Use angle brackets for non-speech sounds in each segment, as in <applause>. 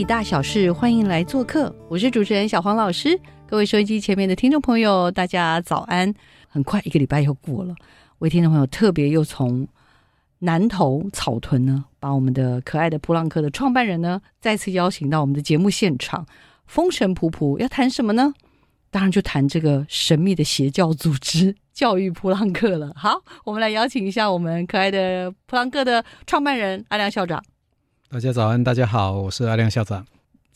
体大小事，欢迎来做客。我是主持人小黄老师。各位收音机前面的听众朋友，大家早安！很快一个礼拜又过了，位听众朋友特别又从南投草屯呢，把我们的可爱的普朗克的创办人呢，再次邀请到我们的节目现场，风尘仆仆要谈什么呢？当然就谈这个神秘的邪教组织——教育普朗克了。好，我们来邀请一下我们可爱的普朗克的创办人阿亮校长。大家早安，大家好，我是阿亮校长。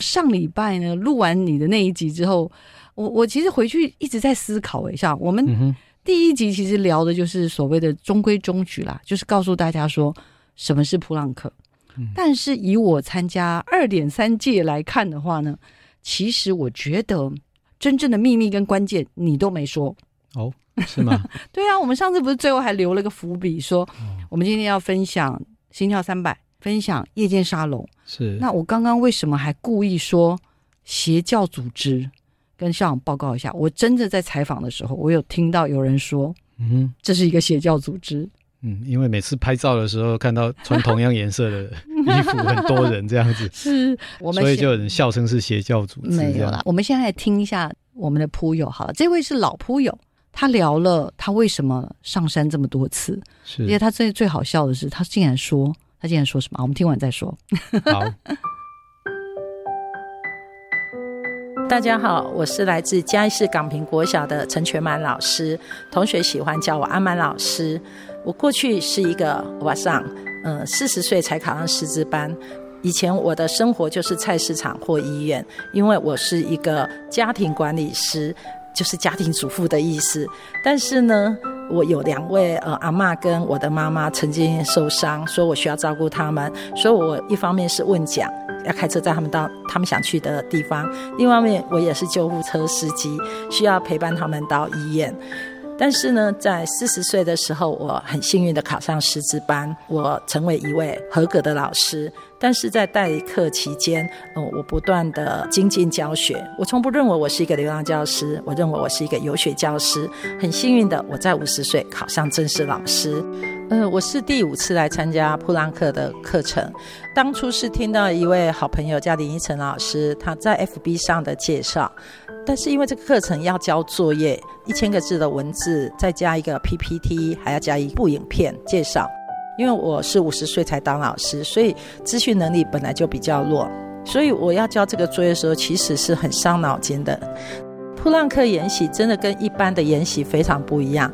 上礼拜呢，录完你的那一集之后，我我其实回去一直在思考一下，我们第一集其实聊的就是所谓的中规中矩啦，就是告诉大家说什么是普朗克。但是以我参加二点三届来看的话呢，其实我觉得真正的秘密跟关键你都没说哦，是吗？<laughs> 对啊，我们上次不是最后还留了个伏笔，说我们今天要分享心跳三百。分享夜间沙龙是那我刚刚为什么还故意说邪教组织？跟校长报告一下，我真的在采访的时候，我有听到有人说，嗯，这是一个邪教组织。嗯，因为每次拍照的时候看到穿同样颜色的 <laughs> 衣服很多人这样子，是我们所以就有人笑称是邪教组织。没有啦，我们现在来听一下我们的铺友好了，这位是老铺友，他聊了他为什么上山这么多次，是，而且他最最好笑的是，他竟然说。他今天说什么？我们听完再说。好，<laughs> 大家好，我是来自嘉义市港平国小的陈全满老师，同学喜欢叫我阿满老师。我过去是一个晚上，嗯，四十岁才考上师资班。以前我的生活就是菜市场或医院，因为我是一个家庭管理师，就是家庭主妇的意思。但是呢。我有两位呃阿妈跟我的妈妈曾经受伤，说我需要照顾他们，所以我一方面是问讲，要开车载他们到他们想去的地方；，另一面我也是救护车司机，需要陪伴他们到医院。但是呢，在四十岁的时候，我很幸运的考上师资班，我成为一位合格的老师。但是在代课期间，嗯，我不断的精进教学。我从不认为我是一个流浪教师，我认为我是一个有学教师。很幸运的，我在五十岁考上正式老师。嗯，我是第五次来参加普朗克的课程。当初是听到一位好朋友叫林依晨老师，他在 FB 上的介绍。但是因为这个课程要交作业，一千个字的文字，再加一个 PPT，还要加一部影片介绍。因为我是五十岁才当老师，所以资讯能力本来就比较弱，所以我要交这个作业的时候，其实是很伤脑筋的。普朗克研习真的跟一般的研习非常不一样。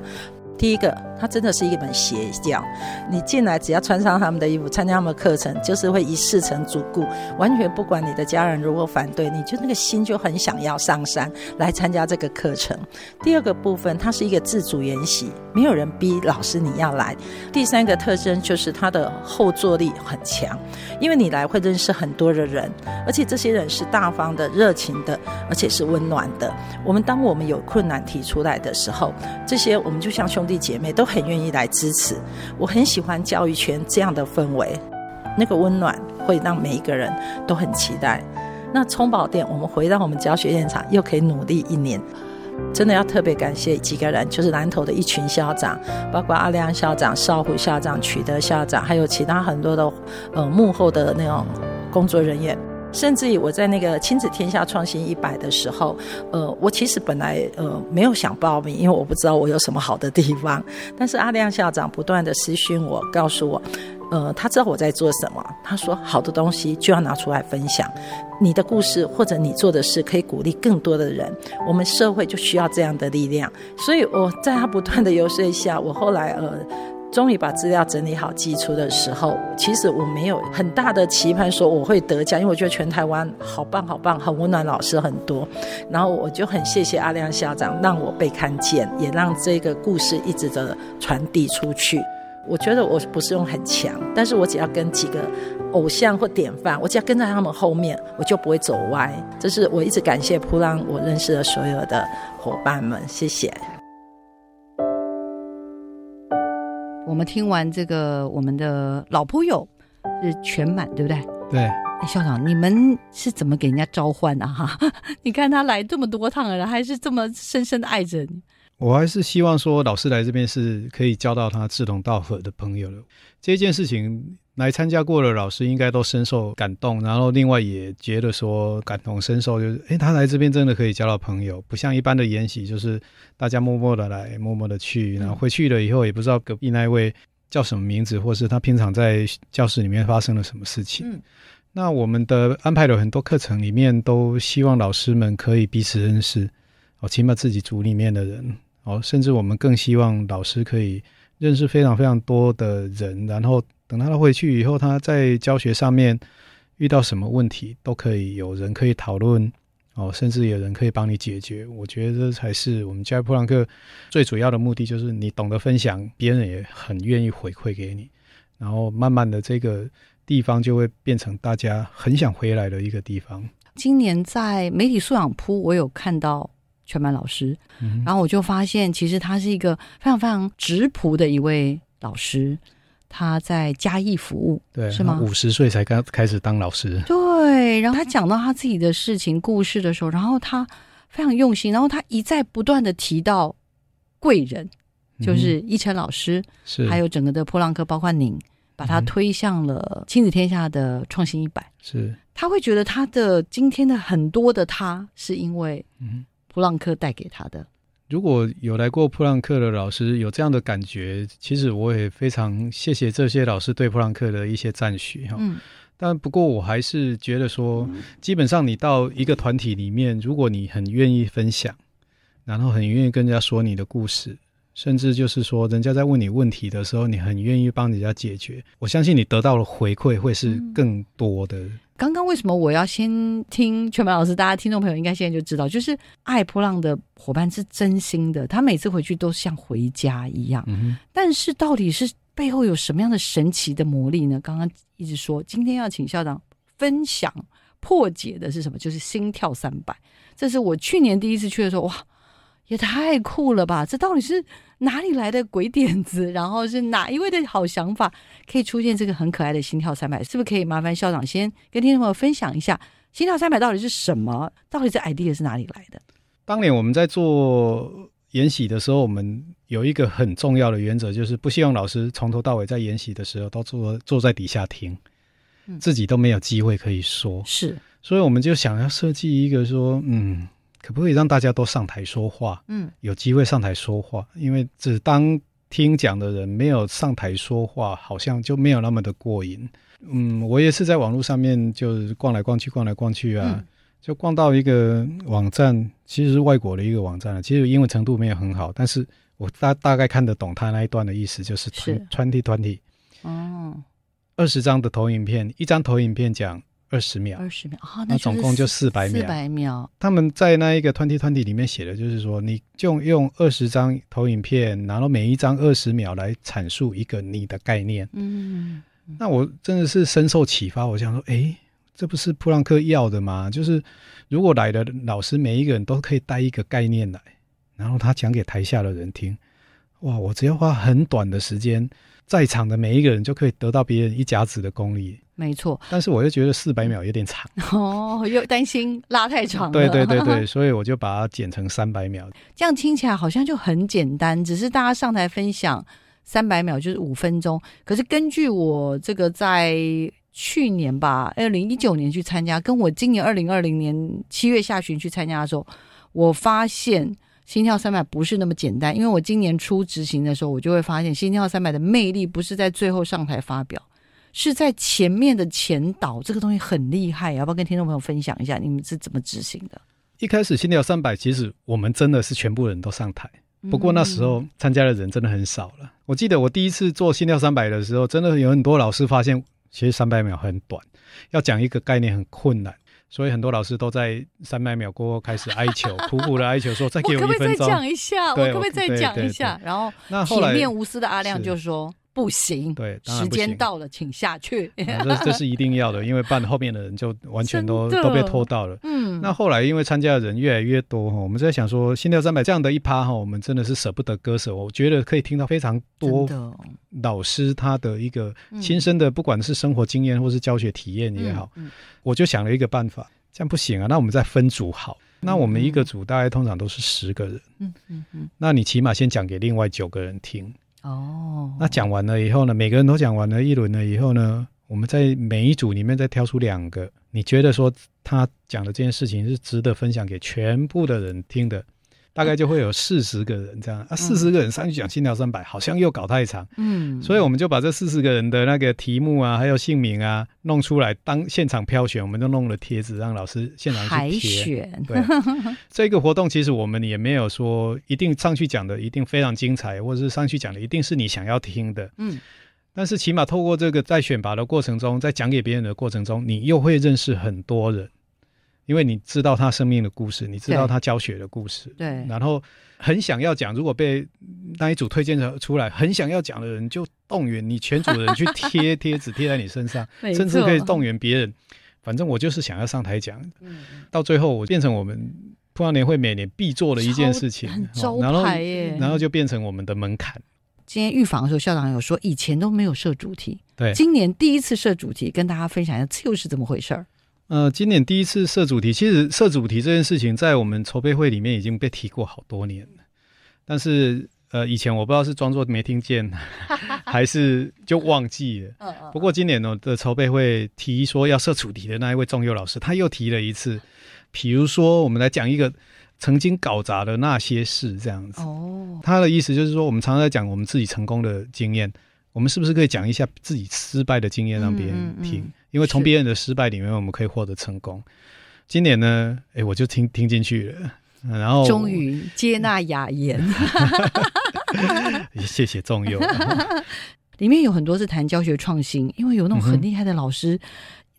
第一个，它真的是一门邪教。你进来只要穿上他们的衣服，参加他们的课程，就是会一世成主顾，完全不管你的家人如何反对，你就那个心就很想要上山来参加这个课程。第二个部分，它是一个自主研习，没有人逼老师你要来。第三个特征就是它的后坐力很强，因为你来会认识很多的人，而且这些人是大方的、热情的，而且是温暖的。我们当我们有困难提出来的时候，这些我们就像兄。弟姐妹都很愿意来支持，我很喜欢教育圈这样的氛围，那个温暖会让每一个人都很期待。那充宝店，我们回到我们教学现场，又可以努力一年，真的要特别感谢几个人，就是南投的一群校长，包括阿亮校长、少虎校长、取得校长，还有其他很多的呃幕后的那种工作人员。甚至于我在那个亲子天下创新一百的时候，呃，我其实本来呃没有想报名，因为我不知道我有什么好的地方。但是阿亮校长不断的私讯我，告诉我，呃，他知道我在做什么。他说，好的东西就要拿出来分享，你的故事或者你做的事可以鼓励更多的人，我们社会就需要这样的力量。所以我在他不断的游说下，我后来呃。终于把资料整理好寄出的时候，其实我没有很大的期盼说我会得奖，因为我觉得全台湾好棒好棒，很温暖老师很多。然后我就很谢谢阿亮校长让我被看见，也让这个故事一直的传递出去。我觉得我不是用很强，但是我只要跟几个偶像或典范，我只要跟在他们后面，我就不会走歪。这是我一直感谢普朗我认识的所有的伙伴们，谢谢。我们听完这个，我们的老朋友是全满，对不对？对，哎，校长，你们是怎么给人家召唤啊？哈，<laughs> 你看他来这么多趟了，还是这么深深的爱着你。我还是希望说，老师来这边是可以交到他志同道合的朋友的。这件事情来参加过的老师应该都深受感动，然后另外也觉得说感同身受，就是哎，他来这边真的可以交到朋友，不像一般的研习，就是大家默默的来，默默的去，然后回去了以后也不知道隔壁那一位叫什么名字，或是他平常在教室里面发生了什么事情。嗯，那我们的安排了很多课程里面，都希望老师们可以彼此认识，哦，起码自己组里面的人。哦，甚至我们更希望老师可以认识非常非常多的人，然后等他回去以后，他在教学上面遇到什么问题，都可以有人可以讨论，哦，甚至有人可以帮你解决。我觉得这才是我们教育普朗克最主要的目的，就是你懂得分享，别人也很愿意回馈给你，然后慢慢的这个地方就会变成大家很想回来的一个地方。今年在媒体素养铺，我有看到。全班老师，然后我就发现，其实他是一个非常非常直朴的一位老师。他在嘉义服务，对，是吗？五十岁才刚开始当老师，对。然后他讲到他自己的事情故事的时候，然后他非常用心，然后他一再不断的提到贵人，就是一晨老师，是还有整个的破浪科，包括您，把他推向了亲子天下的创新一百。是他会觉得他的今天的很多的他，是因为嗯。普朗克带给他的，如果有来过普朗克的老师有这样的感觉，其实我也非常谢谢这些老师对普朗克的一些赞许哈。嗯，但不过我还是觉得说，基本上你到一个团体里面，如果你很愿意分享，然后很愿意跟人家说你的故事，甚至就是说人家在问你问题的时候，你很愿意帮人家解决，我相信你得到了回馈会是更多的。刚刚为什么我要先听全满老师？大家听众朋友应该现在就知道，就是爱波浪的伙伴是真心的，他每次回去都像回家一样。但是到底是背后有什么样的神奇的魔力呢？刚刚一直说，今天要请校长分享破解的是什么？就是心跳三百。这是我去年第一次去的时候，哇！也太酷了吧！这到底是哪里来的鬼点子？然后是哪一位的好想法，可以出现这个很可爱的心跳三百？是不是可以麻烦校长先跟听众朋友分享一下心跳三百到底是什么？到底这 idea 是哪里来的？当年我们在做研习的时候，我们有一个很重要的原则，就是不希望老师从头到尾在研习的时候都坐坐在底下听，自己都没有机会可以说。是，所以我们就想要设计一个说，嗯。可不可以让大家都上台说话？嗯，有机会上台说话，因为只当听讲的人没有上台说话，好像就没有那么的过瘾。嗯，我也是在网络上面就是逛来逛去，逛来逛去啊，就逛到一个网站，其实是外国的一个网站其实英文程度没有很好，但是我大大概看得懂他那一段的意思，就是 twenty 团体哦，二十张的投影片，一张投影片讲。二十秒，二十秒啊，那总共就四百秒。四百秒。他们在那一个 twenty twenty 里面写的就是说，你就用二十张投影片，然后每一张二十秒来阐述一个你的概念。嗯，那我真的是深受启发。我想说，哎，这不是普朗克要的吗？就是如果来的老师每一个人都可以带一个概念来，然后他讲给台下的人听，哇，我只要花很短的时间。在场的每一个人就可以得到别人一甲子的功力，没错。但是我又觉得四百秒有点长 <laughs> 哦，又担心拉太长。对对对对，<laughs> 所以我就把它剪成三百秒。这样听起来好像就很简单，只是大家上台分享三百秒就是五分钟。可是根据我这个在去年吧，二零一九年去参加，跟我今年二零二零年七月下旬去参加的时候，我发现。心跳三百不是那么简单，因为我今年初执行的时候，我就会发现心跳三百的魅力不是在最后上台发表，是在前面的前导，这个东西很厉害，要不要跟听众朋友分享一下你们是怎么执行的？一开始心跳三百，其实我们真的是全部人都上台，不过那时候参加的人真的很少了。我记得我第一次做心跳三百的时候，真的有很多老师发现，其实三百秒很短，要讲一个概念很困难，所以很多老师都在三百秒过后开始哀求，苦苦的哀求说：“再给我可不可以再一分钟。讲一下？我可不可以再对讲一下？”然后那后来铁面无私的阿亮就说：“不行，对，时。间到了，请下去。啊这这是一定要的，因为不然后面的人就完全都都被拖到了。嗯，那后来因为参加的人越来越多哈，我们在想说心跳三百这样的一趴哈，我们真的是舍不得割舍。我觉得可以听到非常多的老师他的一个嗯亲身的，不管是生活经验或是教学体验也好，，嗯我就想了一个办法，这样不行啊，那我们再分组好。那我们一个组大概通常都是十个人，嗯嗯嗯，那你起码先讲给另外九个人听。哦，那讲完了以后呢，每个人都讲完了一轮了以后呢，我们在每一组里面再挑出两个，你觉得说他讲的这件事情是值得分享给全部的人听的，大概就会有四十个人这样。啊，四十个人上去讲心跳三百，好像又搞太长，嗯，所以我们就把这四十个人的那个题目啊，还有姓名啊弄出来，当现场挑选，我们就弄了贴纸，让老师现场海去贴。选，对，<laughs> 这个活动其实我们也没有说一定上去讲的一定非常精彩，或者是上去讲的一定是你想要听的。嗯，但是起码透过这个在选拔的过程中，在讲给别人的过程中，你又会认识很多人，因为你知道他生命的故事，你知道他教学的故事，对，然后很想要讲，如果被那一组推荐的出来，很想要讲的人，就动员你全组的人去贴贴纸贴在你身上，<laughs> 甚至可以错动员别人。反正我就是想要上台讲，嗯到最后我变成我们普华年会每年必做的一件事情，然后然后就变成我们的门槛。今天预防的时候，校长有说以前都没有设主题，对，今年第一次设主题，跟大家分享一下这又是怎么回事儿？呃，今年第一次设主题，其实设主题这件事情在我们筹备会里面已经被提过好多年了，但是呃，以前我不知道是装作没听见，<laughs> 还是就忘记了。<laughs> 嗯嗯不过今年呢的筹备会提说要设主题的那一位仲佑老师，他又提了一次，比如说我们来讲一个曾经搞砸的那些事这样子。哦，他的意思就是说，我们常常在讲我们自己成功的经验，我们是不是可以讲一下自己失败的经验让别人嗯嗯嗯听？因为从是别人的失败里面，我们可以获得成功。今年呢，哎，我就听听进去了，嗯然后终于接纳雅言，<laughs> <laughs> 谢谢仲佑。<laughs> 里面有很多是谈教学创新，因为有那种很厉害的老师。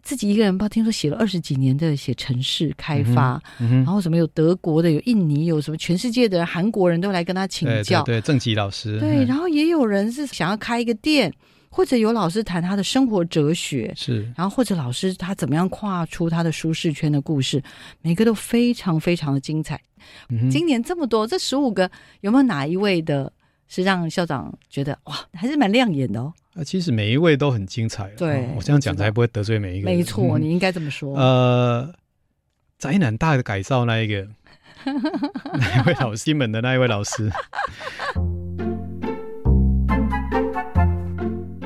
自己一个人，不知道听说写了二十几年的写城市开发，然后什么有德国的，有印尼，有什么全世界的人韩国人都来跟他请教。对对，郑吉老师，对，嗯然后也有人是想要开一个店，或者有老师谈他的生活哲学，是然后或者老师他怎么样跨出他的舒适圈的故事，每个都非常非常的精彩。嗯今年这么多，这十五个有没有哪一位的是让校长觉得哇，还是蛮亮眼的哦？啊，其实每一位都很精彩了。对哦我这样讲才不会得罪每一个人。没错，嗯你应该这么说。呃，宅男大的改造那一个，那一位老西门的那一位老师，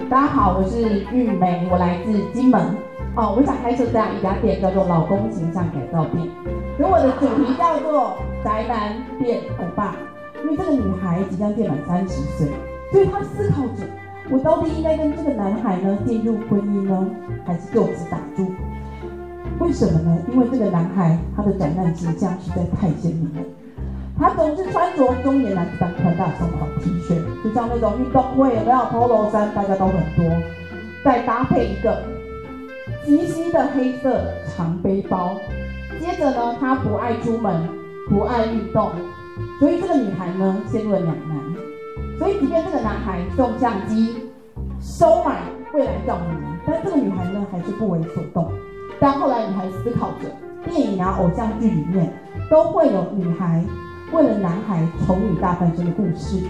大家好，我是玉梅，我来自金门。哦，我想开设这样一家店，叫做老公形象改造店。而我的主题叫做宅男变欧巴，因为这个女孩即将届满三十岁，所以她思考着，我到底应该跟这个男孩呢进入婚姻呢，还是就此打住？为什么呢？因为这个男孩他的宅男形象实在太鲜明了。他总是穿着中年男子般宽大松垮 T 恤，就像那种运动会有没有 polo 衫，大家都很多，再搭配一个极细的黑色长背包。接着呢，他不爱出门，不爱运动，所以这个女孩呢陷入了两难。所以即便这个男孩送相机、收买未来丈母娘，但这个女孩呢还是不为所动。但后来女孩思考着，电影啊、偶像剧里面都会有女孩为了男孩丑女大翻身的故事。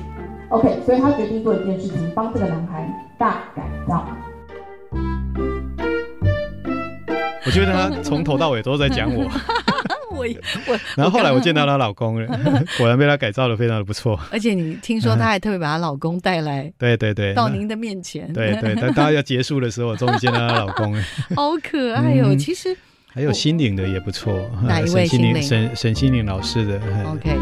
OK，所以他决定做一件事情，帮这个男孩大改造。我觉得他从头到尾都在讲我。<laughs> 我我，然后后来我见到，她老公了，<laughs> 果然被她改造的非常的不错。而且你听说她还特别把她老公带来对对对，到您的面前，对对，但大家要结束的时候，我终于见到她老公了。<laughs> 好可爱哦。嗯其实还有心灵的也不错，哪一位沈心灵？沈沈心灵老师的，嗯 OK，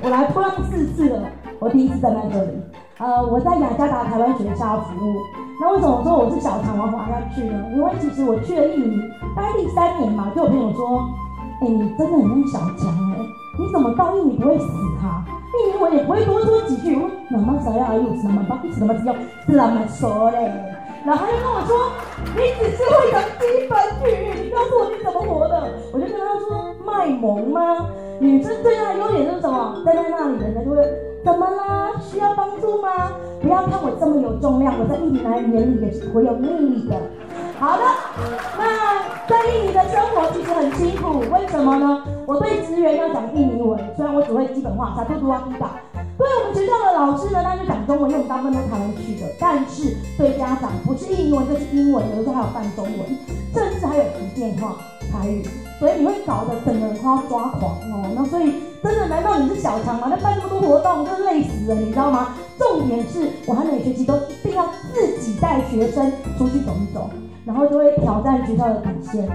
我来波浪四次了，我第一次站在这里。呃，我在雅加达台湾学校服务。那为什么说我是小强，我滑下去呢？因为其实我去了印尼，待第三年嘛，就有朋友说，哎、你真的很像小强哎、你怎么到印尼不会死哈、印尼我也不会多说几句，我说那么啥呀？有什么吧？什么只要怎么说嘞？然后他就跟我说，你只是会讲基本语，你告诉我你怎么活的？我就跟他说卖萌吗？女生最大的优点就是什么？站在那里，人家就会怎么啦？需要帮助吗？不要看我这么有重量，我在印尼男人眼里也是会有魅力的。好的，那在印尼的生活其实很辛苦，为什么呢？我对职员要讲印尼文，虽然我只会基本话，萨杜杜啊迪达。对我们学校的老师呢，那就讲中文，因为我大部分都台湾去的。但是对家长，不是印尼文就是英文，有的时候还有半中文，甚至还有福建话、台语，所以你会搞得整个人快要抓狂哦。那所以真的，难道你是小强吗？那办这么多活动，真累死了，你知道吗？重点是我还每学期都一定要自己带学生出去走一走，然后就会挑战学校的底线。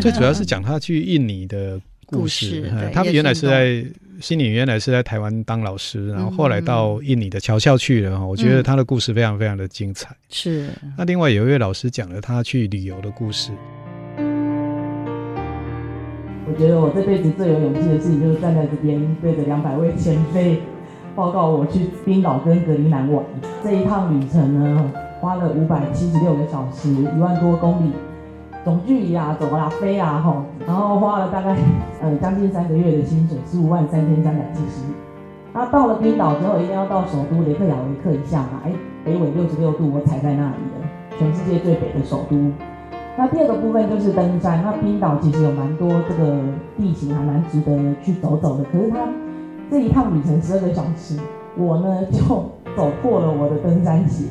最主要是讲他去印尼的故事。他们原来是在心里原来是在台湾当老师，然后后来到印尼的侨校去了。我觉嗯得他的故事非常非常的精彩。是那另外有一位老师讲了他去旅游的故事。我觉得我这辈子最有勇气的事情，就是站在这边对着两百位前辈报告我去冰岛跟格陵兰玩。这一趟旅程呢，花了五百七十六个小时，一万多公里，总距离啊，走啦飞啊吼，然后花了大概 <laughs> 呃将近三个月的薪水，十五万三千三百七十。那到了冰岛之后，一定要到首都雷克雅维克一下嘛，哎，北纬六十六度，我踩在那里了，全世界最北的首都。那第二个部分就是登山。那冰岛其实有蛮多这个地形还蛮值得去走走的，可是它这一趟旅程十二个小时，我呢就走破了我的登山鞋。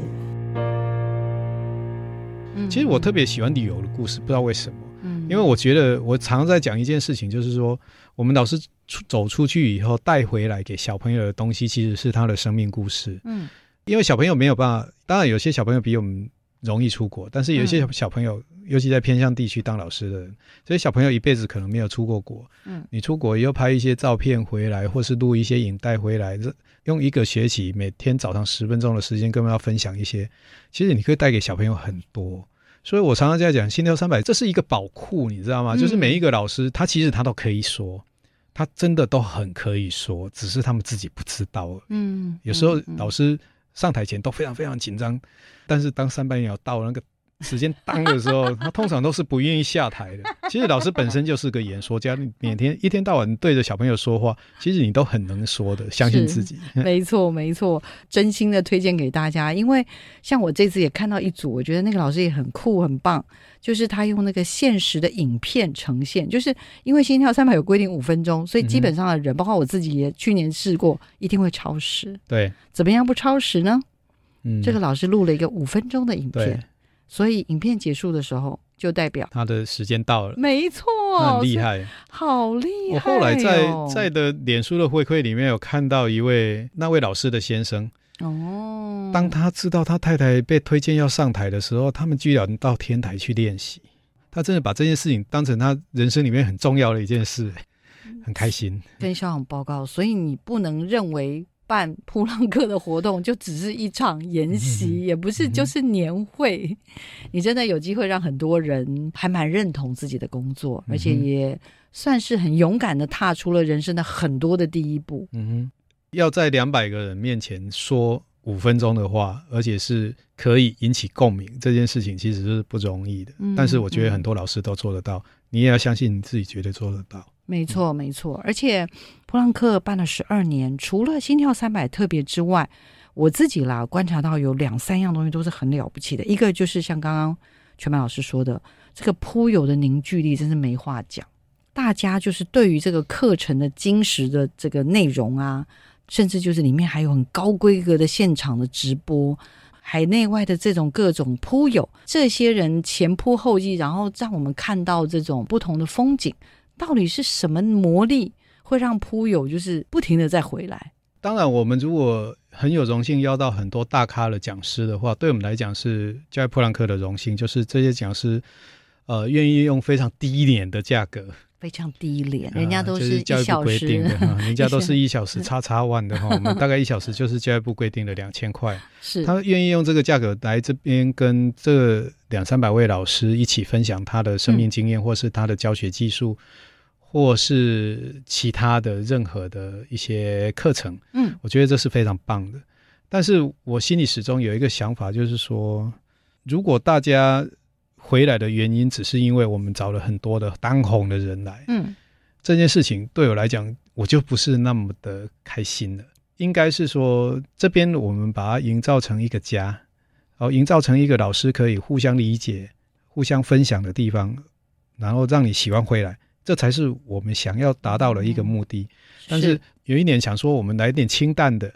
嗯其实我特别喜欢旅游的故事，不知道为什么。嗯因为我觉得我常常在讲一件事情，就是说我们老师出走出去以后带回来给小朋友的东西，其实是他的生命故事。嗯因为小朋友没有办法，当然有些小朋友比我们容易出国，但是有一些小朋友，尤其在偏向地区当老师的人，所以小朋友一辈子可能没有出过国。嗯，你出国又拍一些照片回来，或是录一些影带回来，这用一个学期每天早上十分钟的时间，跟他们要分享一些，其实你可以带给小朋友很多。所以我常常在讲心跳三百，这是一个宝库，你知道吗？嗯就是每一个老师，他其实他都可以说，他真的都很可以说，只是他们自己不知道而已。嗯有时候老师上台前都非常非常紧张，但是当三班鸟到那个时间当的时候，他通常都是不愿意下台的。<laughs> 其实老师本身就是个演说家，你每天一天到晚对着小朋友说话，其实你都很能说的，<laughs> 相信自己。没错，没错，真心的推荐给大家。因为像我这次也看到一组，我觉得那个老师也很酷很棒，就是他用那个现实的影片呈现，就是因为心跳三百有规定五分钟，所以基本上的人，包括我自己也去年试过，一定会超时。对，怎么样不超时呢？嗯，这个老师录了一个五分钟的影片，所以影片结束的时候就代表。他的时间到了，没错，很厉害。好厉害、我哦！后来在在的脸书的回馈里面有看到一位那位老师的先生，哦，当他知道他太太被推荐要上台的时候，他们居然到天台去练习。他真的把这件事情当成他人生里面很重要的一件事，很开心。跟校长报告，所以你不能认为办普朗克的活动就只是一场研习，也不是就是年会。你真的有机会让很多人还蛮认同自己的工作，而且也算是很勇敢的踏出了人生的很多的第一步。嗯哼，要在两百个人面前说五分钟的话，而且是可以引起共鸣，这件事情其实是不容易的。嗯但是我觉得很多老师都做得到，你也要相信你自己，绝对做得到。没错，没错。而且普朗克办了十二年，除了心跳三百特别之外，我自己啦观察到有两三样东西都是很了不起的。一个就是像刚刚全满老师说的，这个铺友的凝聚力真是没话讲。大家就是对于这个课程的精实的这个内容啊，甚至就是里面还有很高规格的现场的直播。海内外的这种各种铺友，这些人前仆后继，然后让我们看到这种不同的风景。到底是什么魔力会让铺友就是不停的再回来？当然，我们如果很有荣幸邀到很多大咖的讲师的话，对我们来讲是教育普朗克的荣幸，就是这些讲师，呃，愿意用非常低廉的价格。非常低廉，啊人家都就是教育部一小规定的，哈，<laughs> 人家都是一小时叉叉万的哈，<laughs> 我们大概一小时就是教育部规定的两千块，是。他愿意用这个价格来这边跟这两三百位老师一起分享他的生命经验，或是他的教学技术，或是其他的任何的一些课程，嗯我觉得这是非常棒的。但是我心里始终有一个想法，就是说，如果大家回来的原因只是因为我们找了很多的当红的人来，嗯这件事情对我来讲，我就不是那么的开心了。应该是说，这边我们把它营造成一个家，然后营造成一个老师可以互相理解、互相分享的地方，然后让你喜欢回来，这才是我们想要达到的一个目的。但是有一年想说，我们来点清淡的，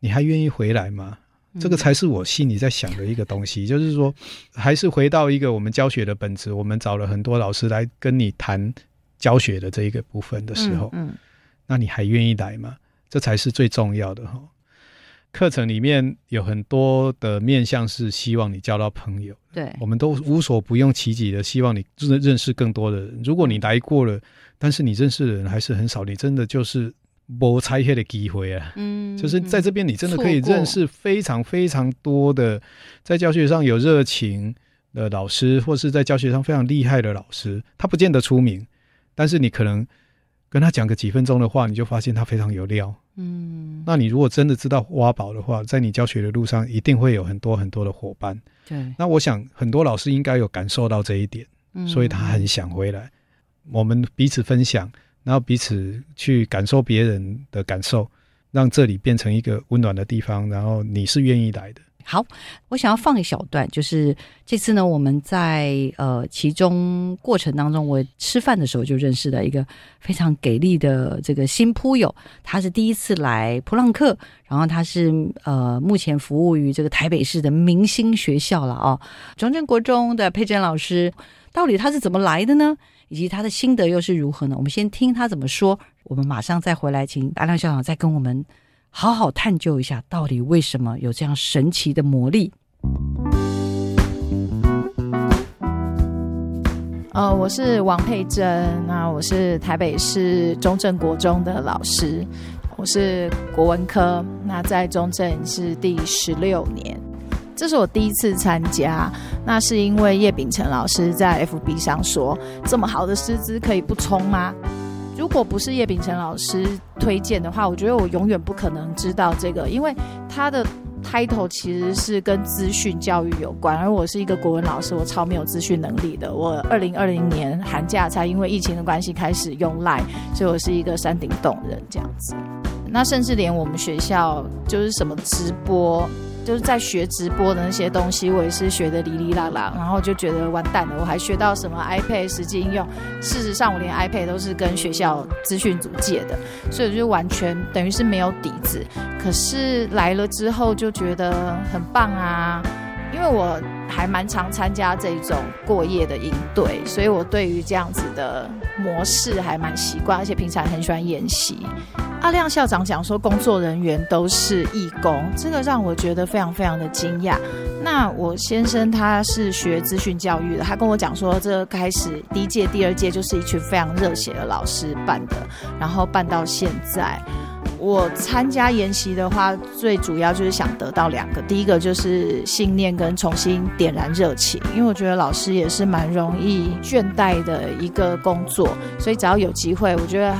你还愿意回来吗？这个才是我心里在想的一个东西，就是说，还是回到一个我们教学的本质。我们找了很多老师来跟你谈教学的这一个部分的时候，嗯那你还愿意来吗？这才是最重要的哈。课程里面有很多的面向是希望你交到朋友，对我们都无所不用其极的希望你认认识更多的人。如果你来过了，但是你认识的人还是很少，你真的就是没拆黑的机会啊。嗯，就是在这边，你真的可以认识非常非常多的在教学上有热情的老师，或是在教学上非常厉害的老师。他不见得出名，但是你可能跟他讲个几分钟的话，你就发现他非常有料。嗯那你如果真的知道挖宝的话，在你教学的路上一定会有很多很多的伙伴。对，那我想很多老师应该有感受到这一点，嗯所以他很想回来。我们彼此分享，然后彼此去感受别人的感受，让这里变成一个温暖的地方。然后你是愿意来的，好，我想要放一小段，就是这次呢，我们在呃其中过程当中，我吃饭的时候就认识了一个非常给力的这个新铺友，他是第一次来普朗克，然后他是呃目前服务于这个台北市的明星学校了哦，中正国中的佩珍老师，到底他是怎么来的呢？以及他的心得又是如何呢？我们先听他怎么说，我们马上再回来，请阿亮校长再跟我们好好探究一下，到底为什么有这样神奇的魔力。呃，我是王佩珍，那我是台北市中正国中的老师，我是国文科，那在中正是第十六年，这是我第一次参加，那是因为叶秉成老师在 FB 上说，这么好的师资可以不冲吗？如果不是叶秉成老师推荐的话，我觉得我永远不可能知道这个，因为他的 title 其实是跟资讯教育有关，而我是一个国文老师，我超没有资讯能力的。我二零二零年寒假才因为疫情的关系开始用 Line，所以我是一个山顶洞人这样子。那甚至连我们学校就是什么直播，就是在学直播的那些东西，我也是学的哩哩啦啦，然后就觉得完蛋了，我还学到什么 iPad 实际应用。事实上，我连 iPad 都是跟学校资讯组借的，所以就完全等于是没有底子。可是来了之后就觉得很棒啊，因为我还蛮常参加这种过夜的营队，所以我对于这样子的模式还蛮习惯，而且平常很喜欢演习。阿亮校长讲说，工作人员都是义工，这个让我觉得非常非常的惊讶。那我先生他是学资讯教育的，他跟我讲说，这开始第一届、第二届就是一群非常热血的老师办的，然后办到现在。我参加研习的话，最主要就是想得到两个，第一个就是信念跟重新点燃热情，因为我觉得老师也是蛮容易倦怠的一个工作，所以只要有机会，我觉得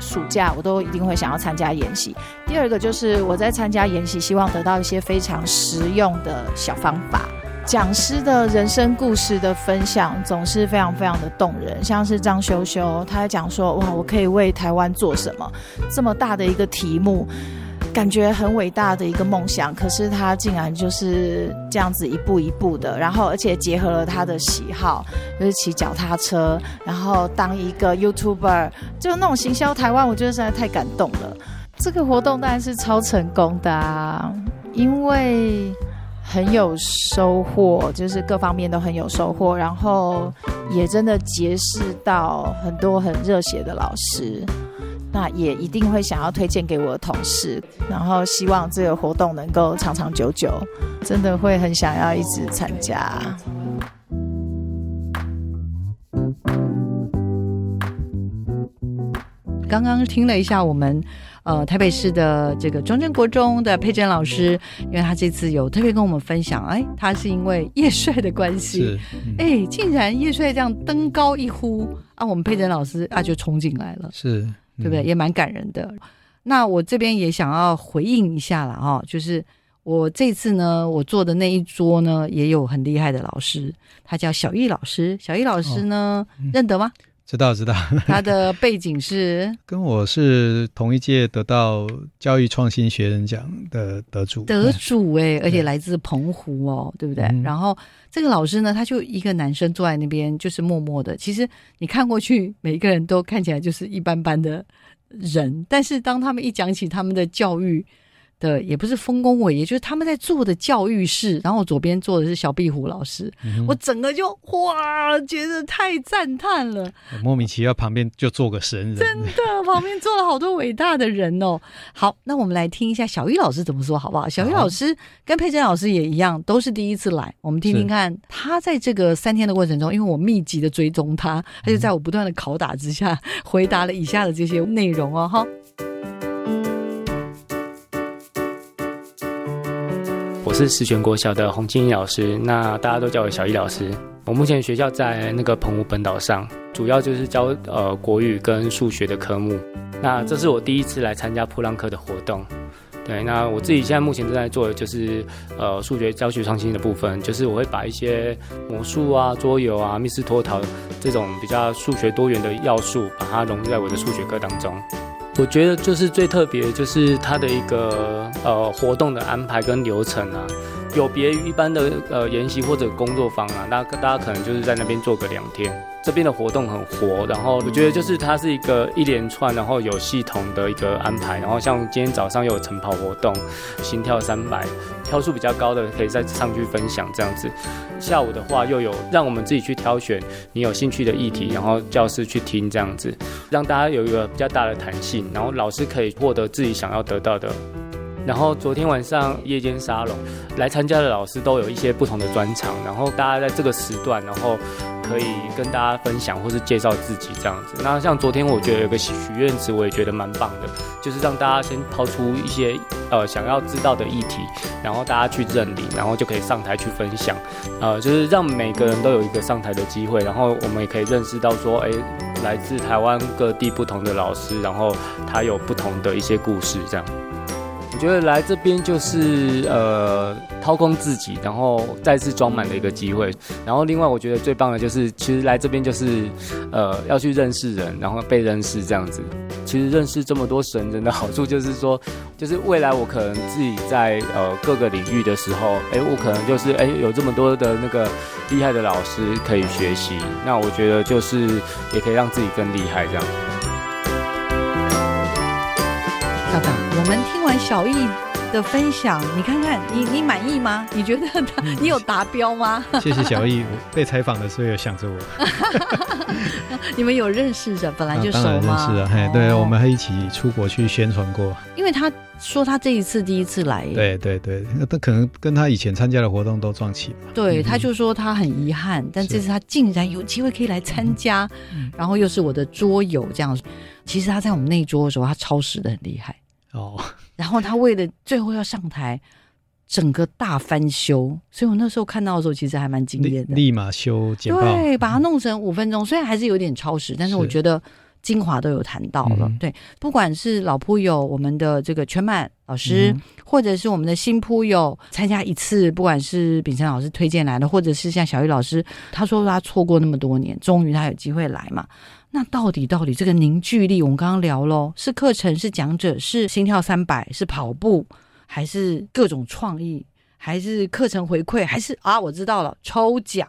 暑假我都一定会想要参加研习。第二个就是我在参加研习，希望得到一些非常实用的小方法。讲师的人生故事的分享总是非常非常的动人，像是张修修，他在讲说，哇，我可以为台湾做什么？这么大的一个题目，感觉很伟大的一个梦想，可是他竟然就是这样子一步一步的，然后而且结合了他的喜好，就是骑脚踏车，然后当一个 YouTuber，就那种行销台湾，我觉得实在太感动了。这个活动当然是超成功的啊，因为。很有收获，就是各方面都很有收获，然后也真的结识到很多很热血的老师，那也一定会想要推荐给我的同事，然后希望这个活动能够长长久久，真的会很想要一直参加。刚刚听了一下我们呃台北市的这个中正国中的佩珍老师，因为他这次有特别跟我们分享，哎，他是因为叶帅的关系，哎，竟然叶帅这样登高一呼啊，我们佩珍老师啊就冲进来了，是，对不对？嗯？也蛮感人的。那我这边也想要回应一下了哈，就是我这次呢，我坐的那一桌呢，也有很厉害的老师，他叫小易老师。小易老师呢，嗯认得吗？知道知道，他的背景是 <laughs> 跟我是同一届得到教育创新学人奖的得主，得主哎、而且来自澎湖哦，对不对？嗯然后这个老师呢，他就一个男生坐在那边，就是默默的。其实你看过去，每一个人都看起来就是一般般的人，但是当他们一讲起他们的教育的，也不是丰功伟业，就是他们在做的教育事。然后我左边坐的是小壁虎老师，嗯我整个就哇，觉得太赞叹了。莫名其妙旁边就坐个神人，真的，旁边坐了好多伟大的人哦。好，那我们来听一下小玉老师怎么说，好不好？小玉老师跟佩珍老师也一样，都是第一次来，我们听听看他在这个三天的过程中，因为我密集的追踪他，他就在我不断的拷打之下，<laughs> 回答了以下的这些内容哦，哈。我是石泉国小的洪金义老师，那大家都叫我小易老师。我目前学校在那个澎湖本岛上，主要就是教呃国语跟数学的科目。那这是我第一次来参加普朗克的活动。对，那我自己现在目前正在做的就是呃数学教学创新的部分，就是我会把一些魔术啊、桌游啊、密室脱逃这种比较数学多元的要素，把它融入在我的数学课当中。我觉得就是最特别，就是它的一个呃活动的安排跟流程啊，有别于一般的呃研习或者工作坊啊，那大家可能就是在那边做个两天。这边的活动很活，然后我觉得就是它是一个一连串，然后有系统的一个安排。然后像今天早上又有晨跑活动，心跳三百，跳数比较高的可以再上去分享这样子。下午的话又有让我们自己去挑选你有兴趣的议题，然后教室去听这样子。让大家有一个比较大的弹性，然后老师可以获得自己想要得到的。然后昨天晚上夜间沙龙来参加的老师都有一些不同的专场，然后大家在这个时段，然后可以跟大家分享或是介绍自己这样子。那像昨天我觉得有个许愿池，我也觉得蛮棒的，就是让大家先抛出一些呃想要知道的议题，然后大家去认领，然后就可以上台去分享，呃，就是让每个人都有一个上台的机会，然后我们也可以认识到说，哎。来自台湾各地不同的老师，然后他有不同的一些故事，这样。我觉得来这边就是呃掏空自己，然后再次装满的一个机会。然后另外我觉得最棒的就是，其实来这边就是呃要去认识人，然后被认识这样子。其实认识这么多神人的好处就是说，<laughs> 就是未来我可能自己在呃各个领域的时候，哎，我可能就是哎有这么多的那个厉害的老师可以学习。那我觉得就是也可以让自己更厉害这样。我们听完小易的分享，你看看你你满意吗？你觉得他你有达标吗？<laughs> 谢谢小易，我被采访的时候有想着我，<laughs> 你们有认识的，本来就熟啊当然认？识啊，嘿，对，哦。我们还一起出国去宣传过，因为他说他这一次第一次来，对对对，那他可能跟他以前参加的活动都撞起吧，对，嗯。他就说他很遗憾，但这次他竟然有机会可以来参加，嗯。然后又是我的桌友这样。其实他在我们那一桌的时候，他超时的很厉害，哦，<laughs> 然后他为了最后要上台，整个大翻修，所以我那时候看到的时候，其实还蛮惊立艳的。立马修剪报，对，把它弄成五分钟，虽然还是有点超时，但是我是觉得精华都有谈到了。嗯对，不管是老铺友我们的这个全满老师，嗯或者是我们的新铺友参加一次，不管是秉承老师推荐来的，或者是像小玉老师，他说他错过那么多年，终于他有机会来嘛。那到底到底这个凝聚力，我们刚刚聊喽，是课程，是讲者，是心跳三百，是跑步，还是各种创意，还是课程回馈，还是啊，我知道了，抽奖。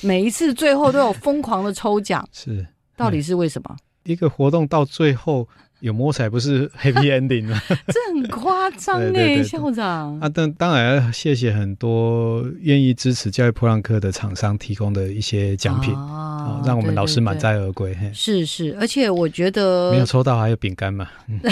每一次最后都有疯狂的抽奖，<laughs> 是到底是为什么？一个活动到最后有摸彩，不是 <laughs> happy ending 吗？<laughs> 这很夸张哎，校长。啊，当当然要谢谢很多愿意支持教育普朗克的厂商提供的一些奖品，啊哦，让我们老师满。载而归。嘿是是，而且我觉得没有抽到还有饼干嘛？嗯 <laughs>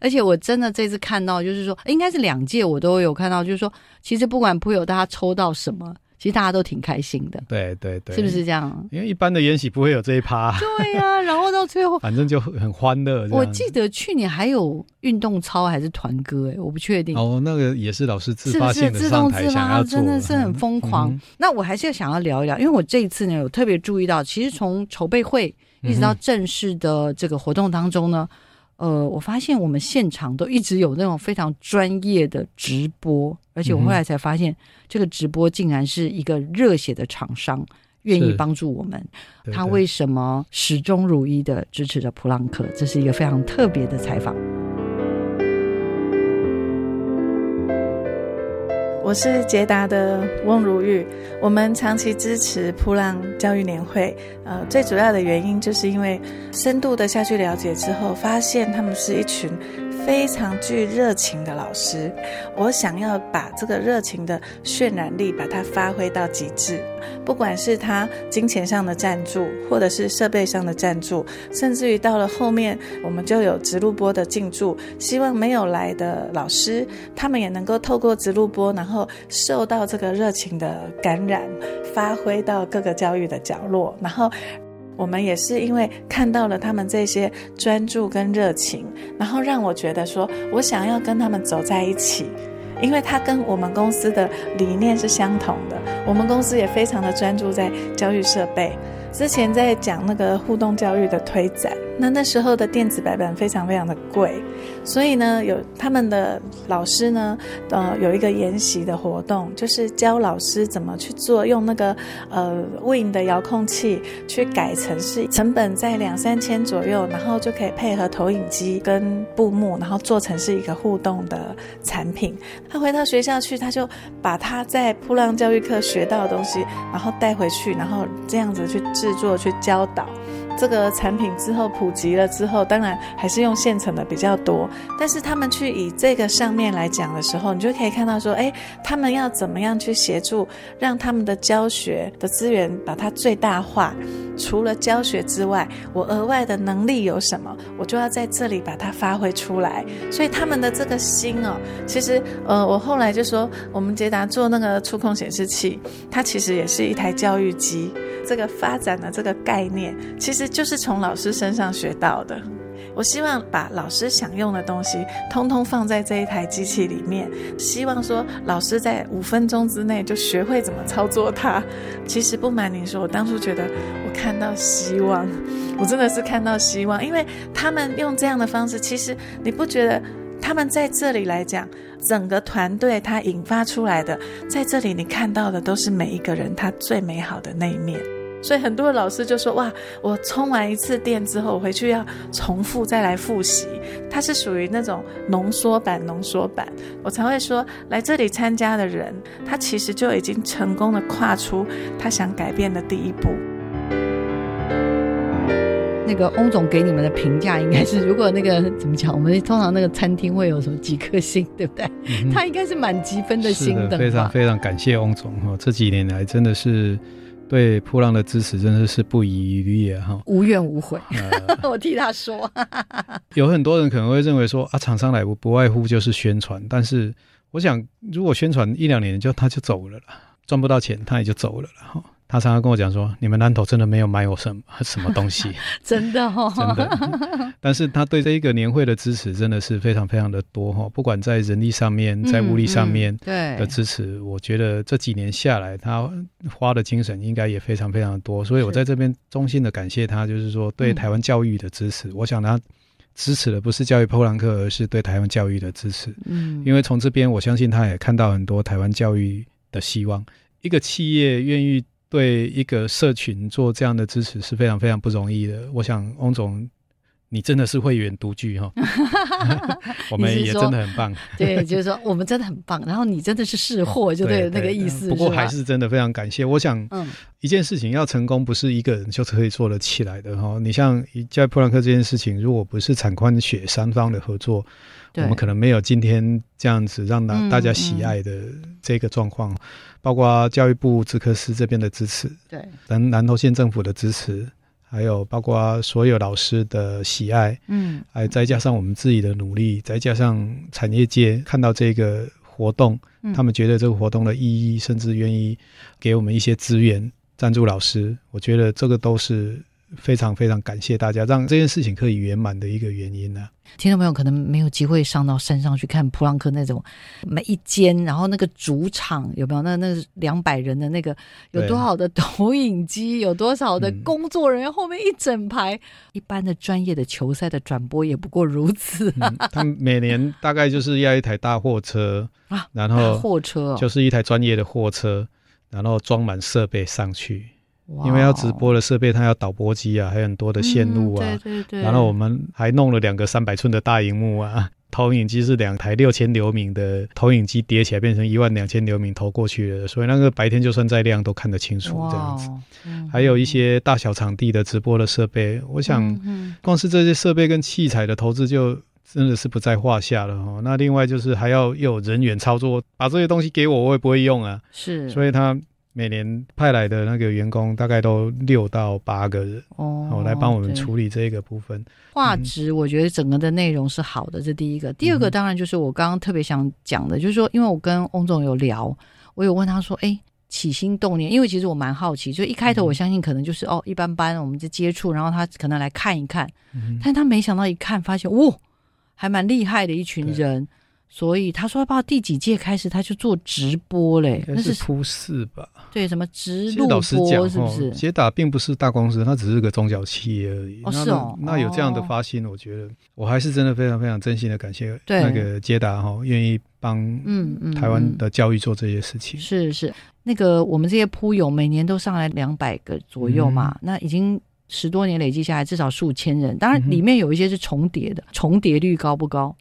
而且我真的这次看到，就是说，应该是两届我都有看到，就是说，其实不管普友大家抽到什么，其实大家都挺开心的，对对对，是不？是这样？因为一般的延禧不会有这一趴，对呀、然后到最后，<laughs> 反正就很欢乐。我记得去年还有运动操还是团歌，哎，我不确定。哦，那个也是老师自发性的上自动自发？台想要做，真的是很嗯疯狂。嗯那我还是想要聊一聊，因为我这一次呢有特别注意到，其实从筹备会一直到正式的这个活动当中呢，呃，我发现我们现场都一直有那种非常专业的直播，而且我后来才发现，这个直播竟然是一个热血的厂商。愿意帮助我们，他为什么始终如一的支持着普朗克？这是一个非常特别的采访。我是捷达的翁如玉，我们长期支持普朗教育年会，呃，最主要的原因就是因为深度的下去了解之后，发现他们是一群非常具热情的老师。我想要把这个热情的渲染力把它发挥到极致，不管是他金钱上的赞助，或者是设备上的赞助，甚至于到了后面，我们就有直录播的进驻，希望没有来的老师，他们也能够透过直录播，然后受到这个热情的感染，发挥到各个教育的角落，然后。我们也是因为看到了他们这些专注跟热情，然后让我觉得说，我想要跟他们走在一起，因为他跟我们公司的理念是相同的。我们公司也非常的专注在教育设备。之前在讲那个互动教育的推展，那那时候的电子白板非常非常的贵，所以呢，有他们的老师呢，呃，有一个研习的活动，就是教老师怎么去做，用那个呃 Win 的遥控器去改成是，成本在两三千左右，然后就可以配合投影机跟布幕，然后做成是一个互动的产品。他回到学校去，他就把他在普朗教育课学到的东西，然后带回去，然后这样子去制作、去教导。这个产品之后普及了之后，当然还是用现成的比较多。但是他们去以这个上面来讲的时候，你就可以看到说，哎，他们要怎么样去协助，让他们的教学的资源把它最大化。除了教学之外，我额外的能力有什么，我就要在这里把它发挥出来。所以他们的这个心哦，其实呃，我后来就说，我们捷达做那个触控显示器，它其实也是一台教育机。这个发展的这个概念，其实就是从老师身上学到的。我希望把老师想用的东西，通通放在这一台机器里面，希望说老师在五分钟之内就学会怎么操作它。其实不瞒您说，我当初觉得我看到希望，我真的是看到希望，因为他们用这样的方式，其实你不觉得他们在这里来讲，整个团队他引发出来的，在这里你看到的都是每一个人他最美好的那一面。所以很多的老师就说：“哇，我充完一次电之后，我回去要重复再来复习。它是属于那种浓缩版、浓缩版。我才会说，来这里参加的人，他其实就已经成功的跨出他想改变的第一步。那个翁总给你们的评价应该是，如果那个怎么讲，我们通常那个餐厅会有什么几颗星，对不对？嗯他应该是满积分的星等的非常？非常感谢翁总哈，这几年来真的是对破浪的支持真的是不遗余力啊哈。无怨无悔，呃，<laughs> 我替他说。<laughs> 有很多人可能会认为说啊，厂商来不不外乎就是宣传，但是我想，如果宣传一两年就他就走了啦，赚不到钱他也就走了了哈。他常常跟我讲说，你们南投真的没有买我什么 <laughs> 什么东西，<laughs> 真的哦，真的。但是他对这一个年会的支持真的是非常非常的多哈，不管在人力上面，在物力上面嗯对的支持，我觉得这几年下来，他花的精神应该也非常非常的多。所以我在这边衷心的感谢他，就是说对台湾教育的支持。我想他支持的不是教育波兰克，而是对台湾教育的支持。嗯，因为从这边，我相信他也看到很多台湾教育的希望。一个企业愿意对一个社群做这样的支持是非常非常不容易的。我想翁总，你真的是会员独具哈，<laughs> 我们也真的很棒。对，就是说我们真的很棒，然后你真的是识货，就对了那个意思。不过吧还是真的非常感谢。我想，嗯，一件事情要成功，不是一个人就可以做得起来的哈。你像教育普朗克这件事情，如果不是产官学三方的合作，我们可能没有今天这样子让大大家喜爱的这个状况。包括教育部资科司这边的支持，对，南南投县政府的支持，还有包括所有老师的喜爱，嗯，还再加上我们自己的努力，再加上产业界看到这个活动，嗯。他们觉得这个活动的意义，甚至愿意给我们一些资源赞助老师，我觉得这个都是非常非常感谢大家，让这件事情可以圆满的一个原因呢、听众朋友可能没有机会上到山上去看普朗克那种每一间，然后那个主场有没有？那那两百人的那个有多少的投影机，有多少的嗯工作人员，后面一整排，一般的专业的球赛的转播也不过如此。嗯，他每年大概就是要一台大货车，啊！然后货车、哦、就是一台专业的货车，然后装满设备上去，因为要直播的设备，它要导播机啊，还有很多的线路啊。嗯对对对。然后我们还弄了两个三百寸的大荧幕啊，投影机是两台六千流明的投影机叠起来变成一万两千流明投过去的，所以那个白天就算再亮都看得清楚这样子。还有一些大小场地的直播的设备，我想光是这些设备跟器材的投资就真的是不在话下了哦。那另外就是还要又有人员操作，把这些东西给我，我也不会用啊。是，所以他每年派来的那个员工大概都六到八个人，哦哦，来帮我们对。处理这个部分。画质，我觉得整个的内容是好的，这第一个。第二个嗯当然就是我刚刚特别想讲的，就是说，因为我跟翁总有聊，我有问他说，哎。起心动念，因为其实我蛮好奇，就一开头我相信可能就是、哦一般般，我们就接触，然后他可能来看一看，嗯但他没想到一看发现，哇，还蛮厉害的一群人，所以他说不知道第几届开始他就做直播嘞那是是初四吧？对什么直其实录老实讲播是不是？捷达并不是大公司，它只是个中小企业而已。哦是哦那有这样的哦发心，我觉得我还是真的非常非常真心的感谢那个捷达哈，愿意帮嗯嗯台湾嗯的教育做这些事情。是是，那个我们这些铺友每年都上来两百个左右嘛，那已经十多年累计下来至少数千人，当然里面有一些是重叠的，重叠率高不高？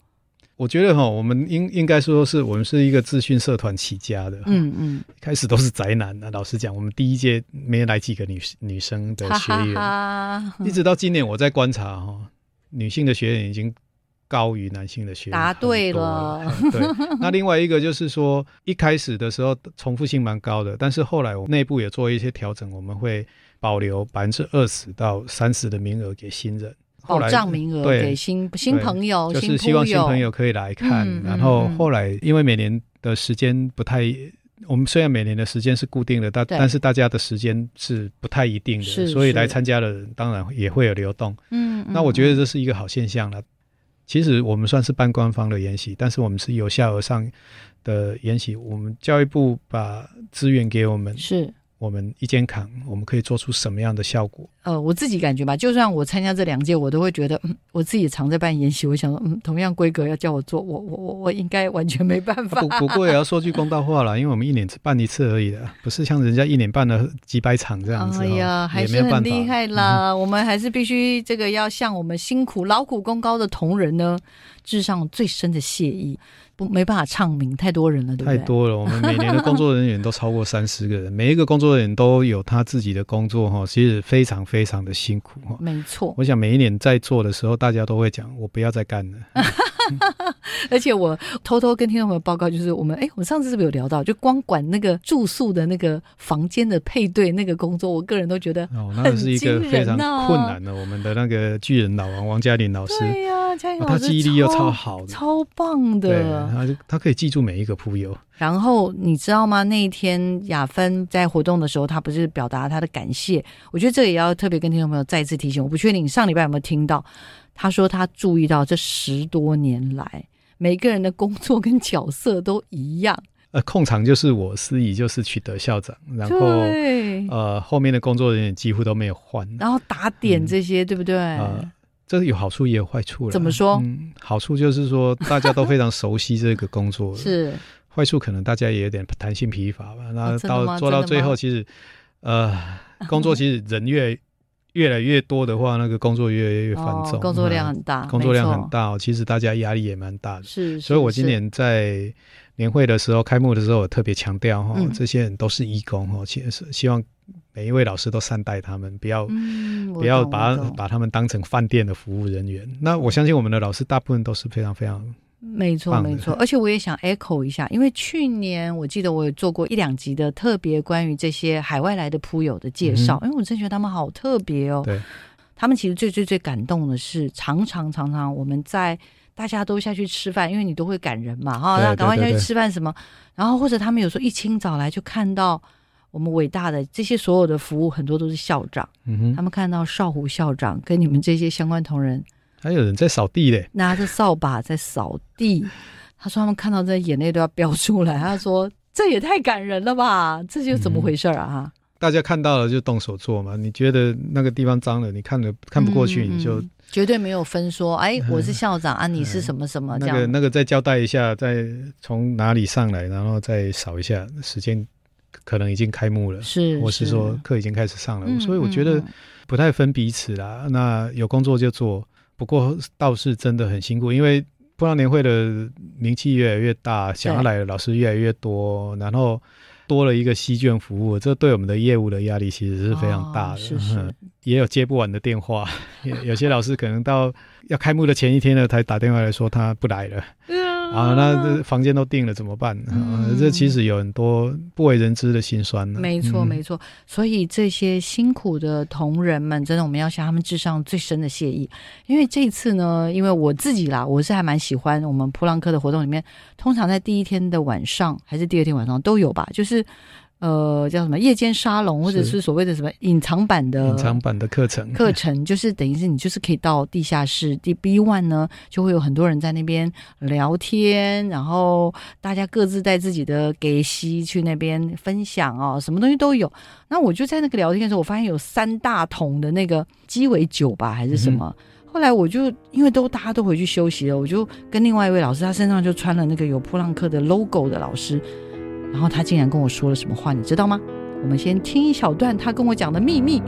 我觉得哈，我们应应该说是我们是一个资讯社团起家的，嗯嗯，一开始都是宅男那。老实讲，我们第一届没来几个女女生的学员，哈，一直到今年我在观察哈，女性的学员已经高于男性的学员答对了。了，<laughs> 对，那另外一个就是说，一开始的时候重复性蛮高的，但是后来我内部也做一些调整，我们会保留百分之二十到三十的名额给新人，后保来障名额对给新新朋友，就是希望新朋友友可以来看。嗯然后后来因为每年的时间不太，我们虽然每年的时间是固定的，但但是大家的时间是不太一定的，所以来参加的人当然也会有流动。嗯，那我觉得嗯这是一个好现象了。其实我们算是半官方的研习，但是我们是由下而上的研习。我们教育部把资源给我们，是我们一肩扛，我们可以做出什么样的效果？呃，我自己感觉吧，就算我参加这两届，我都会觉得，嗯，我自己常在办研习，我想说，嗯，同样规格要叫我做，我我我我应该完全没办法。不不过也要说句公道话啦，因为我们一年只办一次而已的，不是像人家一年办了几百场这样子、哦。哎呀，还是也没有办法很厉害啦！我们还是必须这个要向我们辛苦劳苦功高的同仁呢，致上最深的谢意。不，没办法唱名，太多人了，对不对？太多了，我们每年的工作人员都超过三十个人，每一个工作人员都有他自己的工作哈，其实非常非常的辛苦哈。没错，我想每一年在做的时候，大家都会讲我不要再干了。<laughs> 而且我偷偷跟听众朋友报告，就是我们哎，我们上次是不是有聊到，就光管那个住宿的那个房间的配对那个工作，我个人都觉得哦，那个是一个非常困难的。我们的那个巨人老王王嘉玲老师，对呀、嘉颖哦老师他记忆力又超超好的，超棒，的。他他可以记住每一个铺友。然后你知道吗？那一天雅芬在活动的时候，他不是表达他的感谢。我觉得这也要特别跟听众朋友再次提醒。我不确定你上礼拜有没有听到，她说他注意到这十多年来，每个人的工作跟角色都一样。<laughs> 呃，控场就是我，司仪就是取得校长，然后对，呃，后面的工作人员几乎都没有换。然后打点这些，对不对？呃，这有好处也有坏处了。怎么说嗯，好处就是说大家都非常熟悉这个工作，是坏处可能大家也有点弹性疲乏吧。那到做到最后，其实呃，工作其实人越越来越多的话，那个工作越来越繁重，哦工作量嗯很大，工作量很大哦，其实大家压力也蛮大的。是，所以我今年在年会的时候开幕的时候，我特别强调哈、嗯这些人都是义工哈，其实是希望每一位老师都善待他们，不要、嗯，不要把把他们当成饭店的服务人员。那我相信我们的老师大部分都是非常非常没错，没错，而且我也想 echo 一下，因为去年我记得我有做过一两集的特别关于这些海外来的铺友的介绍，嗯因为我真觉得他们好特别哦。对，他们其实最最最感动的是，常常常常我们在。大家都下去吃饭，因为你都会赶人嘛，哈，对那赶快下去吃饭什么，然后或者他们有时候一清早来就看到我们伟大的这些所有的服务，很多都是校长，他们看到少虎校长跟你们这些相关同仁还有人在扫地嘞，拿着扫把在扫地，<laughs> 他说他们看到这眼泪都要飙出来，他说这也太感人了吧，这就怎么回事儿啊？哈、大家看到了就动手做嘛。你觉得那个地方脏了，你看了看不过去，嗯你就嗯绝对没有分说，哎，我是校长啊，你是什么什么这样。那个那个再交代一下，再从哪里上来，然后再扫一下，时间可能已经开幕了，是，我是说课已经开始上了，嗯所以我觉得嗯不太分彼此啦。那有工作就做，不过倒是真的很辛苦，因为波浪年会的名气越来越大，想要来的老师越来越多，然后多了一个西卷服务，这对我们的业务的压力其实是非常大的。哦是是嗯也有接不完的电话，<laughs> 有有些老师可能到要开幕的前一天呢，才打电话来说他不来了。啊，那这房间都定了怎么办？啊嗯这其实有很多不为人知的辛酸呢。没错，嗯没错。所以这些辛苦的同仁们，真的我们要向他们致上最深的谢意。因为这一次呢，因为我自己啦，我是还蛮喜欢我们普朗克的活动里面，通常在第一天的晚上还是第二天晚上都有吧，就是。呃，叫什么夜间沙龙，或者是是所谓的什么隐藏版的隐藏版的课程，课程，<laughs> 就是等于是你就是可以到地下室第 B one 呢，就会有很多人在那边聊天，然后大家各自带自己的给息去那边分享哦，什么东西都有。那我就在那个聊天的时候，我发现有三大桶的那个鸡尾酒吧，还是什么。后来我就因为都大家都回去休息了，我就跟另外一位老师，他身上就穿了那个有普朗克的 logo 的老师，然后他竟然跟我说了什么话，你知道吗？我们先听一小段他跟我讲的秘密。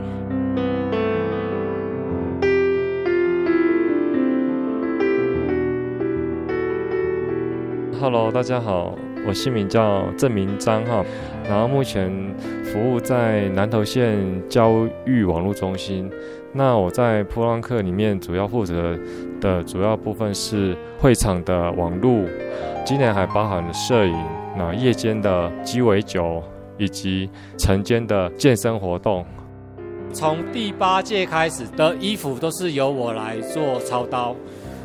Hello，大家好，我姓名叫郑明章哈，然后目前服务在南投县教育网络中心。那我在普朗克里面主要负责的主要部分是会场的网络，今年还包含了摄影、那夜间的鸡尾酒以及晨间的健身活动。从第八届开始的衣服都是由我来做操刀，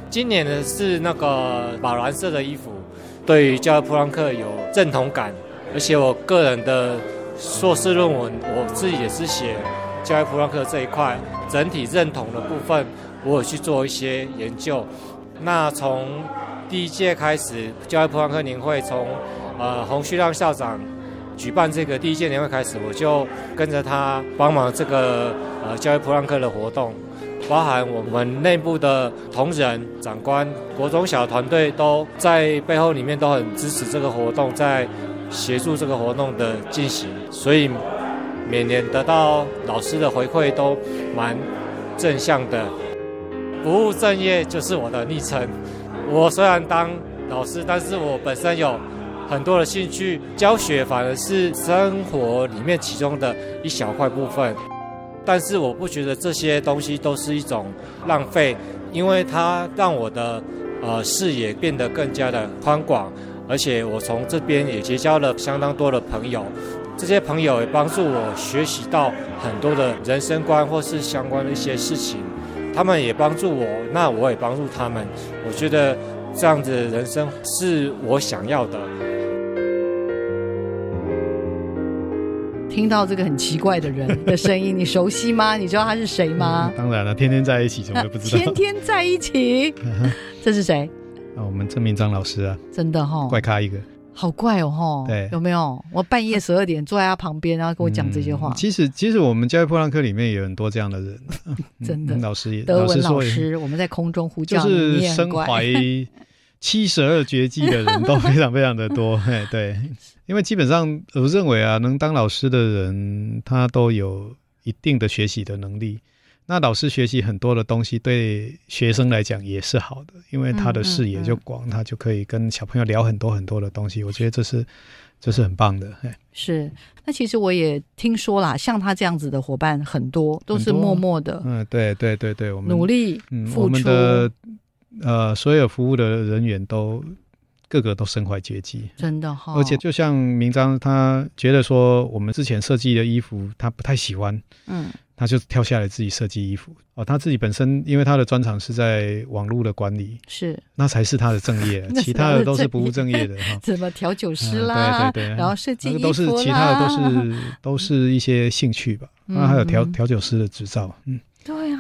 今年的是那个宝蓝色的衣服，对于教育普朗克有认同感，而且我个人的硕士论文我自己也是写教育普朗克这一块整体认同的部分，我有去做一些研究。那从第一届开始，教育普朗克年会从呃洪旭亮校长。举办这个第一届年会开始，我就跟着他帮忙这个呃教育普朗克的活动，包含我们内部的同仁、长官、国中小团队都在背后里面都很支持这个活动，在协助这个活动的进行，所以每年得到老师的回馈都蛮正向的。不务正业就是我的昵称。我虽然当老师，但是我本身有。很多的兴趣，教学反而是生活里面其中的一小块部分，但是我不觉得这些东西都是一种浪费，因为它让我的呃视野变得更加的宽广，而且我从这边也结交了相当多的朋友，这些朋友也帮助我学习到很多的人生观或是相关的一些事情，他们也帮助我，那我也帮助他们，我觉得这样子的人生是我想要的。听到这个很奇怪的人的声音，你熟悉吗？你知道他是谁吗？当然了，天天在一起，怎么会不知道？天天在一起，<laughs> 这是谁？啊，我们郑明章老师啊，真的哈、哦，怪咖一个，好怪哦哈。对，有没有？我半夜十二点坐在他旁边，然后跟我讲这些话。嗯、其实，其实我们教育破浪课里面有很多这样的人，<laughs> 真的。嗯、老师也，德文老师，我们在空中呼叫，就是 <laughs> 身怀七十二绝技的人都非常非常的多。<laughs> 哎，对。因为基本上，我认为啊，能当老师的人，他都有一定的学习的能力。那老师学习很多的东西，对学生来讲也是好的，因为他的视野就广，嗯嗯嗯、他就可以跟小朋友聊很多很多的东西。我觉得这是这是很棒的。是，那其实我也听说啦，像他这样子的伙伴很多，都是默默的。嗯，对对对对，我们努力付出。嗯、我们的呃，所有服务的人员都。个个都身怀绝技。真的哈、而且就像明章，他觉得说我们之前设计的衣服他不太喜欢，嗯他就跳下来自己设计衣服。哦，他自己本身因为他的专长是在网络的管理，是那才是他的正业 <laughs> 其他的都是不务正业的哈。什么调酒师嗯啦，对对对，然后设计衣那个都是其他的都是都是一些兴趣吧。嗯那还有调嗯调酒师的执照，嗯，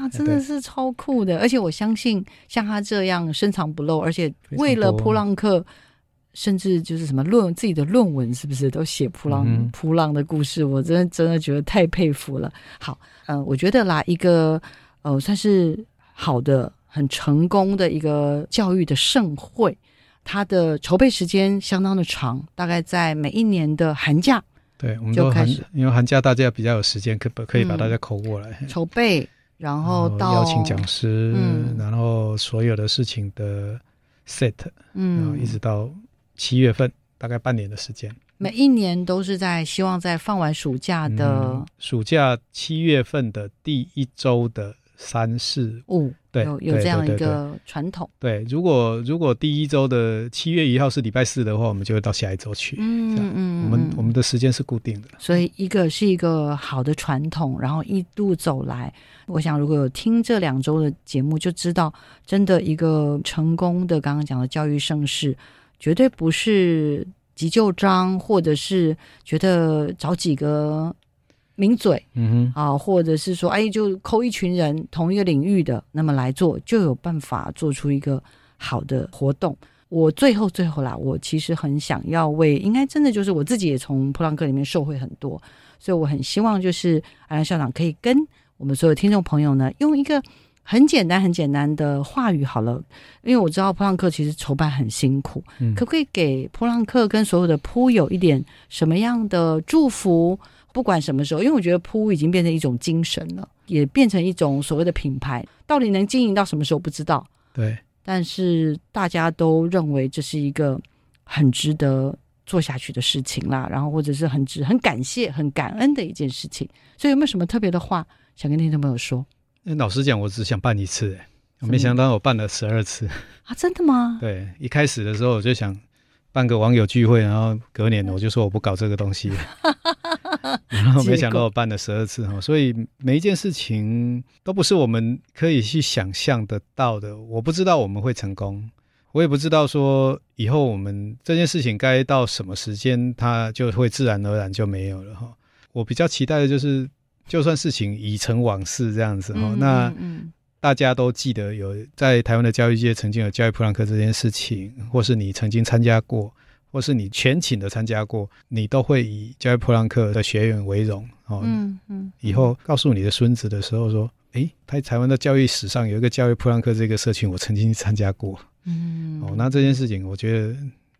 真的是超酷的，而且我相信像他这样深藏不露，而且为了多扑浪客，甚至就是什么论自己的论文，是不是都写扑浪、嗯扑浪的故事？我真的真的觉得太佩服了。好，呃，我觉得啦，一个呃算是好的、很成功的一个教育的盛会，它的筹备时间相当的长，大概在每一年的寒假对，我们就开始，因为寒假大家比较有时间，可可以把嗯大家扣过来，筹备，然后到邀请讲师，嗯。然后所有的事情的 set，嗯。然后嗯一直到七月份，大概半年的时间。每一年都是在希望在放完暑假的嗯暑假七月份的第一周的三四五，对，有有这样一个传统。对，如果如果第一周的七月一号是礼拜四的话，我们就会到下一周去。嗯嗯我们嗯我们的时间是固定的。所以一个是一个好的传统，然后一路走来，我想如果有听这两周的节目，就知道真的一个成功的刚刚讲的教育盛世，绝对不是急就章，或者是觉得找几个名嘴嗯哼啊，或者是说，哎，就扣一群人同一个领域的，那么来做，就有办法做出一个好的活动。我最后最后啦，我其实很想要为，应该真的就是我自己也从普朗克里面受惠很多，所以我很希望就是安兰校长可以跟我们所有听众朋友呢，用一个很简单很简单的话语好了，因为我知道普朗克其实筹办很辛苦，嗯可不可以给普朗克跟所有的铺友一点什么样的祝福？不管什么时候，因为我觉得铺已经变成一种精神了，也变成一种所谓的品牌，到底能经营到什么时候不知道。对，但是大家都认为这是一个很值得做下去的事情啦，然后或者是很值、很感谢、很感恩的一件事情。所以有没有什么特别的话想跟听众朋友说那老实讲，我只想办一次，哎我没想到我办了十二次。啊？真的吗？对，一开始的时候我就想办个网友聚会，然后隔年我就说我不搞这个东西了，<laughs> 然后没想到我办了十二次哈，所以每一件事情都不是我们可以去想象得到的。我不知道我们会成功，我也不知道说以后我们这件事情该到什么时间，它就会自然而然就没有了哈。我比较期待的就是，就算事情已成往事这样子哈，嗯那。嗯大家都记得有在台湾的教育界曾经有教育普朗克这件事情，或是你曾经参加过，或是你全勤的参加过，你都会以教育普朗克的学员为荣哦。嗯嗯，以后告诉你的孙子的时候说，诶，台台湾的教育史上有一个教育普朗克这个社群，我曾经参加过。嗯哦，那这件事情，我觉得，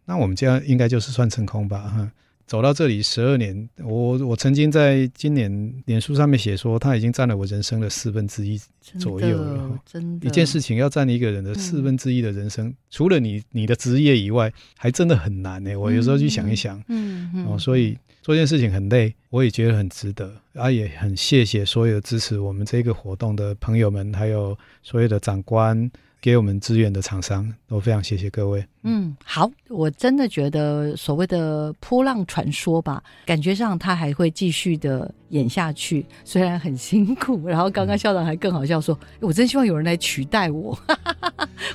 那我们这样应该就是算成功吧，哈。走到这里十二年，我我曾经在今年脸书上面写说，他已经占了我人生的四分之一左右了。哈真的一件事情要占一个人的四分之一的人生，除了你你的职业以外，还真的很难呢。我有时候去想一想，嗯嗯哦，所以做这件事情很累，我也觉得很值得，啊，也很谢谢所有支持我们这个活动的朋友们，还有所有的长官。给我们资源的厂商都非常谢谢各位。嗯，好，我真的觉得所谓的波浪传说吧，感觉上它还会继续的演下去，虽然很辛苦。<laughs> 然后刚刚校长还更好笑说：“我真希望有人来取代我。<laughs> ”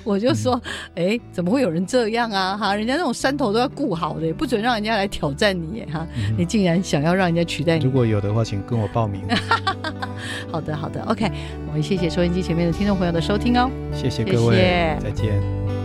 我就说：“哎、怎么会有人这样啊？哈，人家那种山头都要顾好的，不准让人家来挑战你耶哈！你竟然想要让人家取代你如？果有的话，请跟我报名。<laughs> 好的，好的，OK，我们谢谢收音机前面的听众朋友的收听哦。谢谢各位，谢谢再见。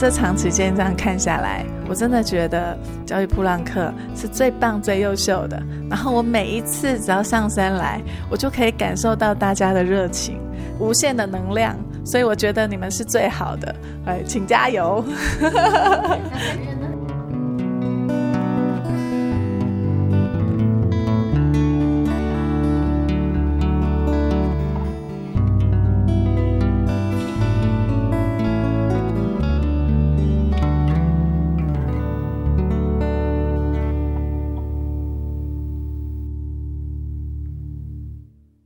这长时间这样看下来，我真的觉得教育普朗克是最棒、最优秀的。然后我每一次只要上山来，我就可以感受到大家的热情、无限的能量，所以我觉得你们是最好的。哎，请加油！